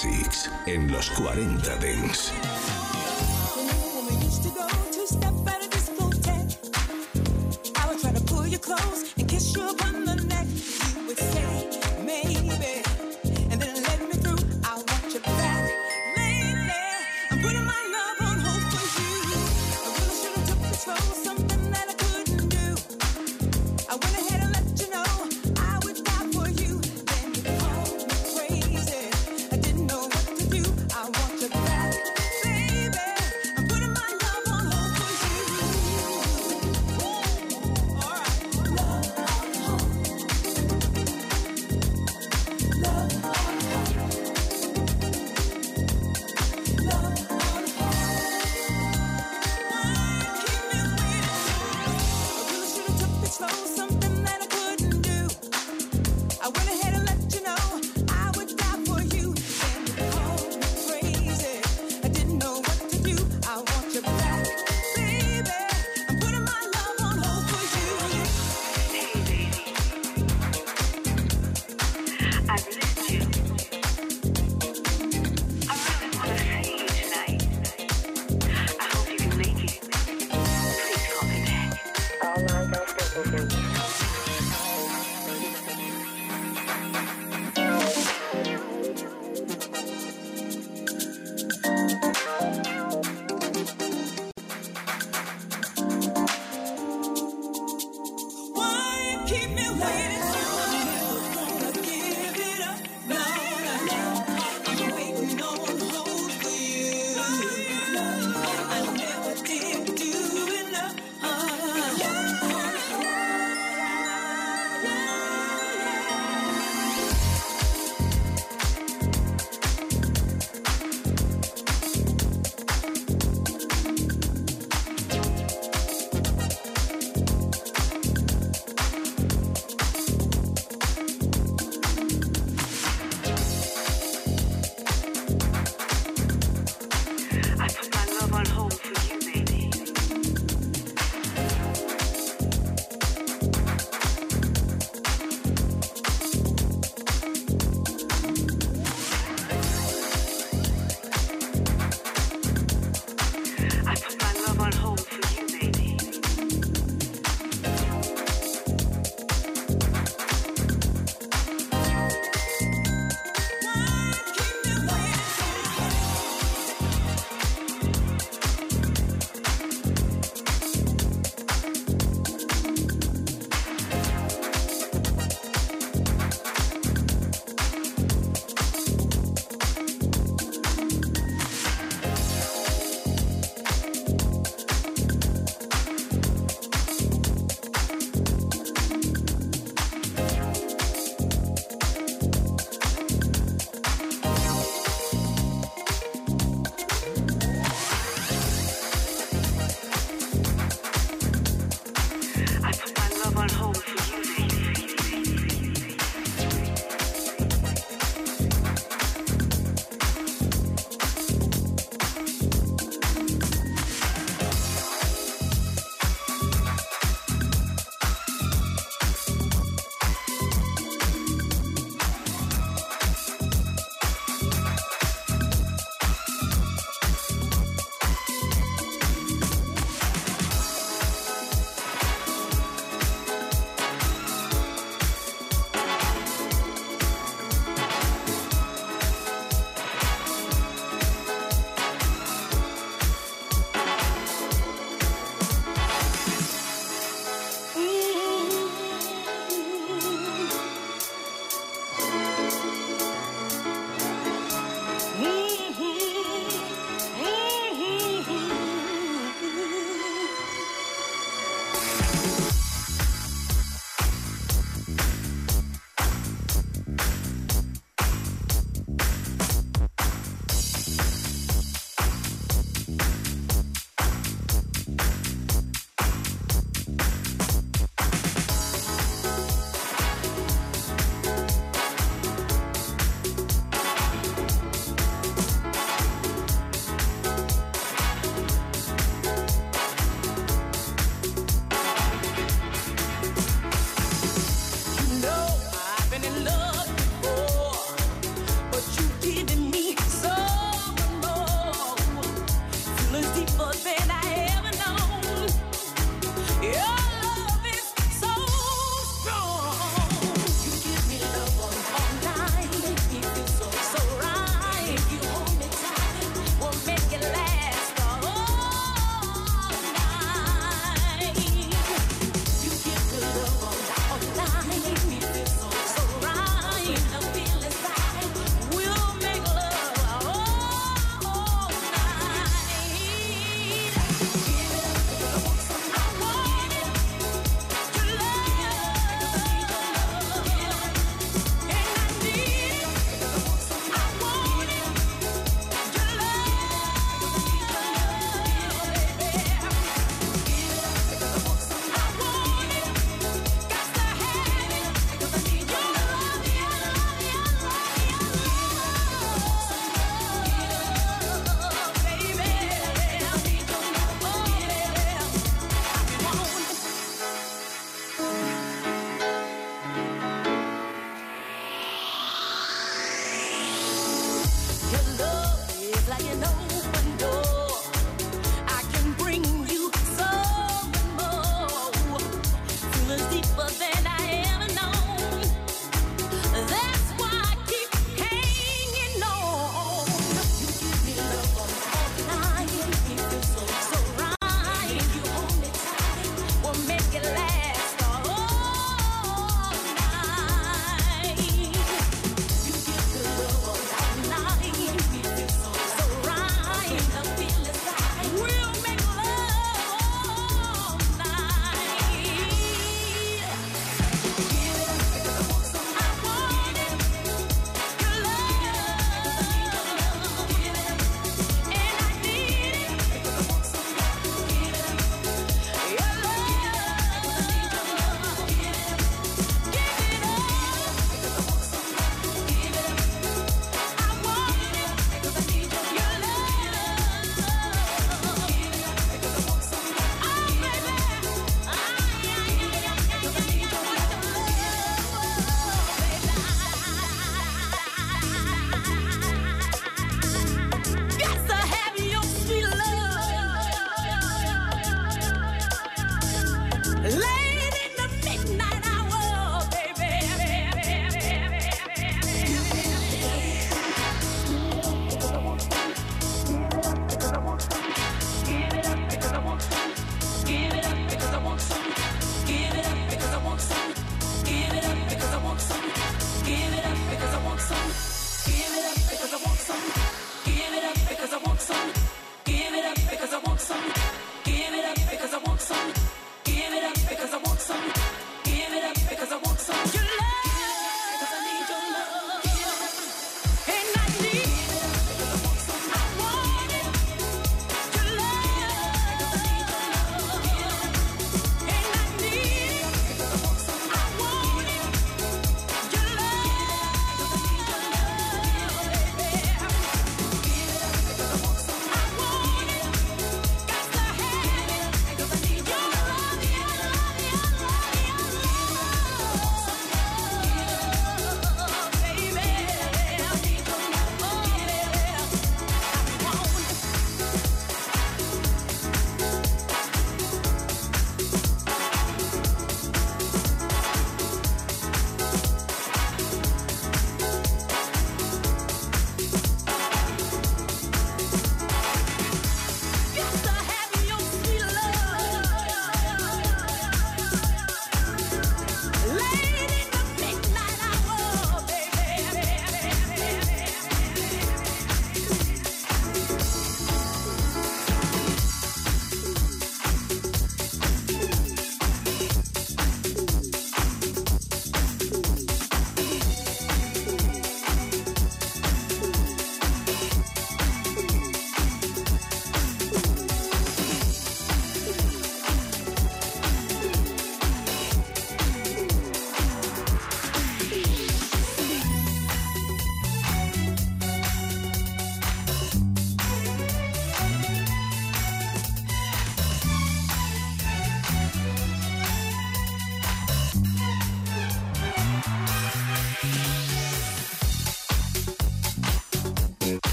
Classics en los 40 Dents.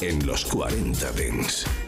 En los 40 Dents.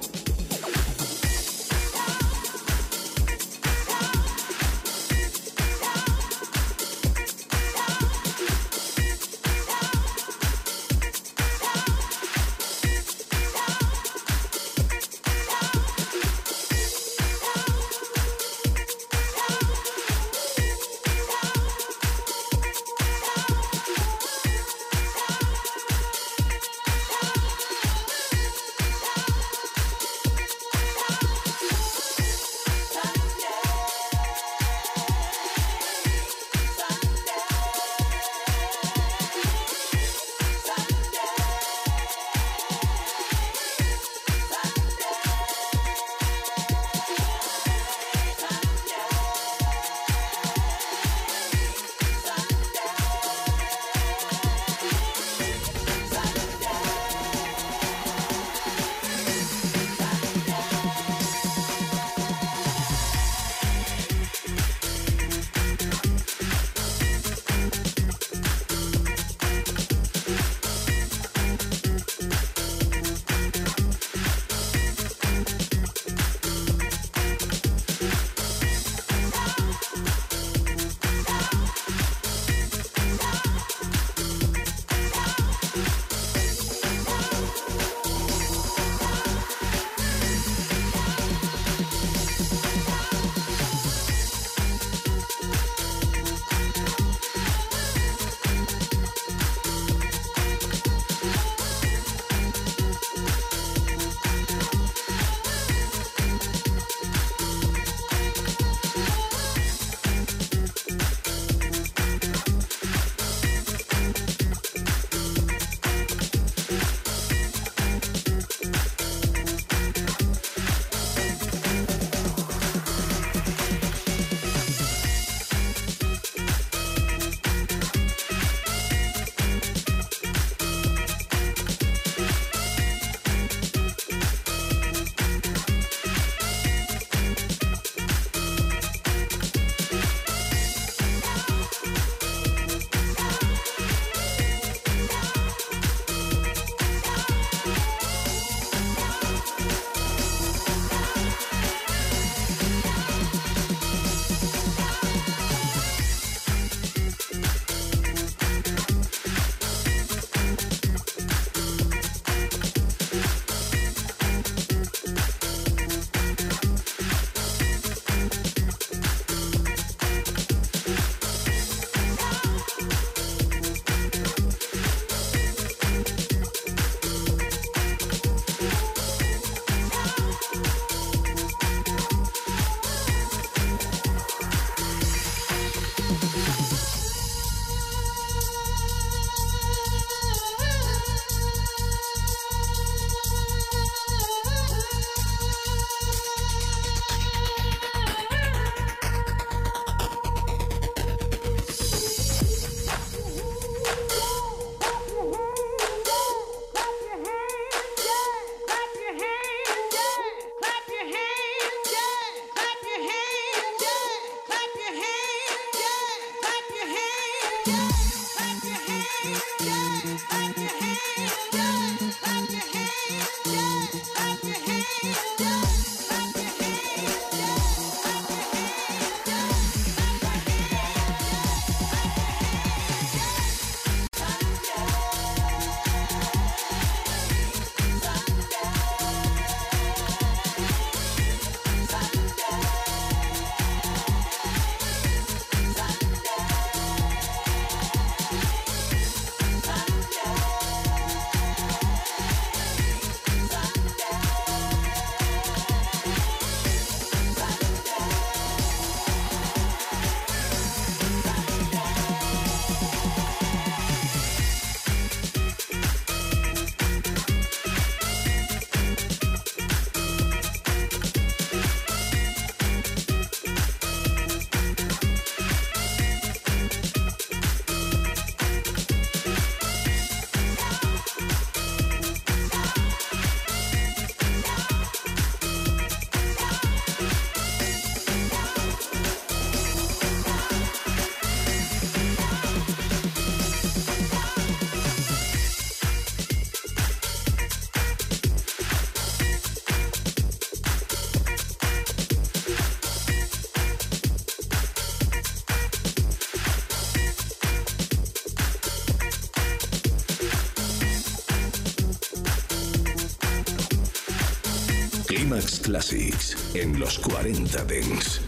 Climax Classics en los 40 Dents.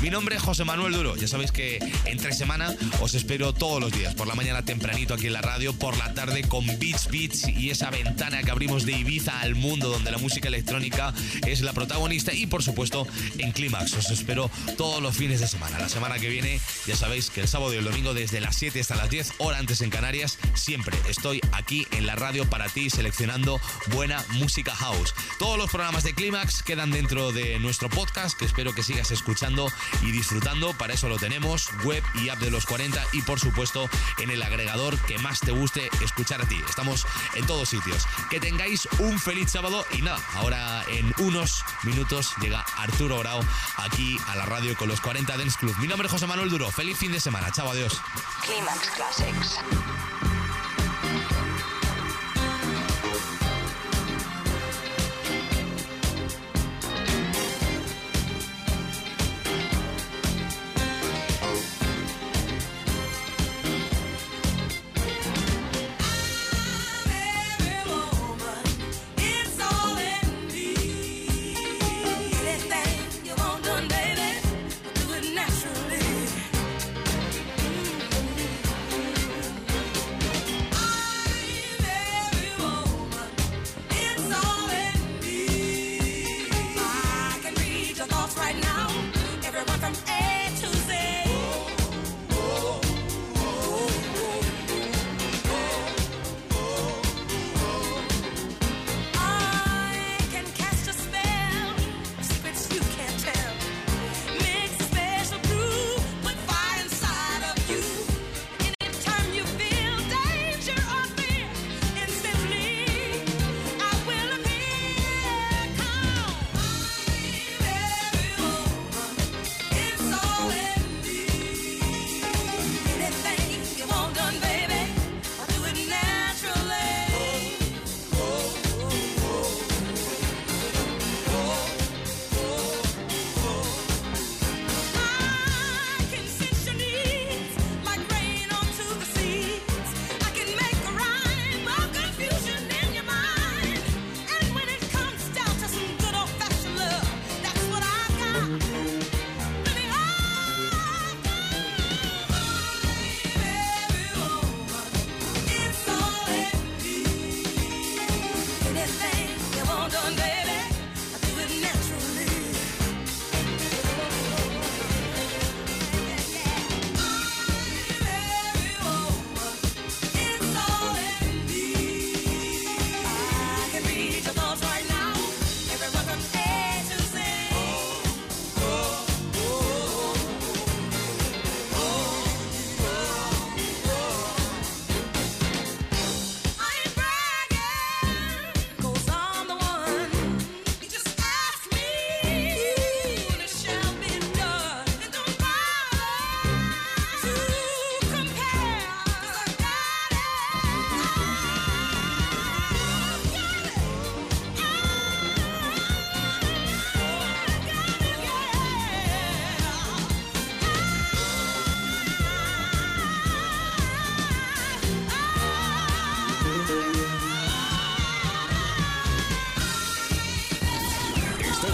Mi nombre es José Manuel Duro. Ya sabéis que entre semana os espero todos los días, por la mañana tempranito aquí en la radio, por la tarde con Beats Beats y esa ventana que abrimos de Ibiza al mundo donde la música electrónica es la protagonista y por supuesto en Clímax. Os espero todos los fines de semana. La semana que viene, ya sabéis que el sábado y el domingo desde las 7 hasta las 10, hora antes en Canarias, siempre estoy aquí en la radio para ti seleccionando buena música house. Todos los programas de Clímax quedan dentro de nuestro podcast que espero que sigas escuchando y disfrutando. Para eso lo tenemos, web y app de los 40 y por supuesto en el agregador que más te guste escuchar a ti. Estamos en todos sitios. Que tengáis un feliz sábado y nada, ahora en unos minutos llega Arturo Grau aquí a la radio con los 40 Dance Club. Mi nombre es José Manuel Duro. Feliz fin de semana. Chao, adiós. Climax Classics.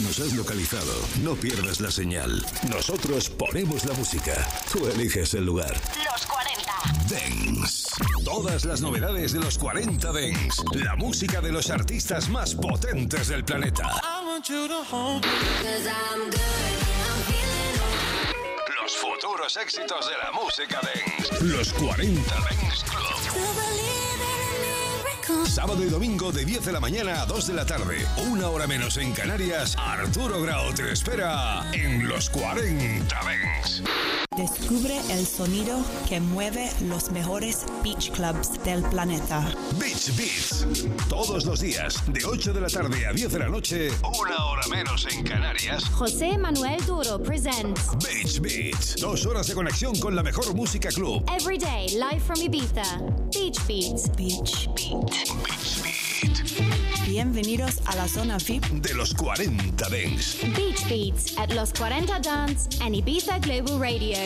Que nos has localizado, no pierdas la señal. Nosotros ponemos la música. Tú eliges el lugar. Los 40. Dance. Todas las novedades de los 40 Dance. La música de los artistas más potentes del planeta. Los futuros éxitos de la música Dance. Los 40 Dance Club. Sábado y domingo de 10 de la mañana a 2 de la tarde. Una hora menos en Canarias. Arturo Grau te espera en los 40 Dance. Descubre el sonido que mueve los mejores beach clubs del planeta. Beach Beats. Todos los días, de 8 de la tarde a 10 de la noche, una hora menos en Canarias. José Manuel Duro presents Beach Beats. Dos horas de conexión con la mejor música club. Every Day Live from Ibiza. Beach Beats. Beach Beat. Beach Beat. Bienvenidos a la zona VIP De los 40 Dance. Beach Beats at Los 40 Dance and Ibiza Global Radio.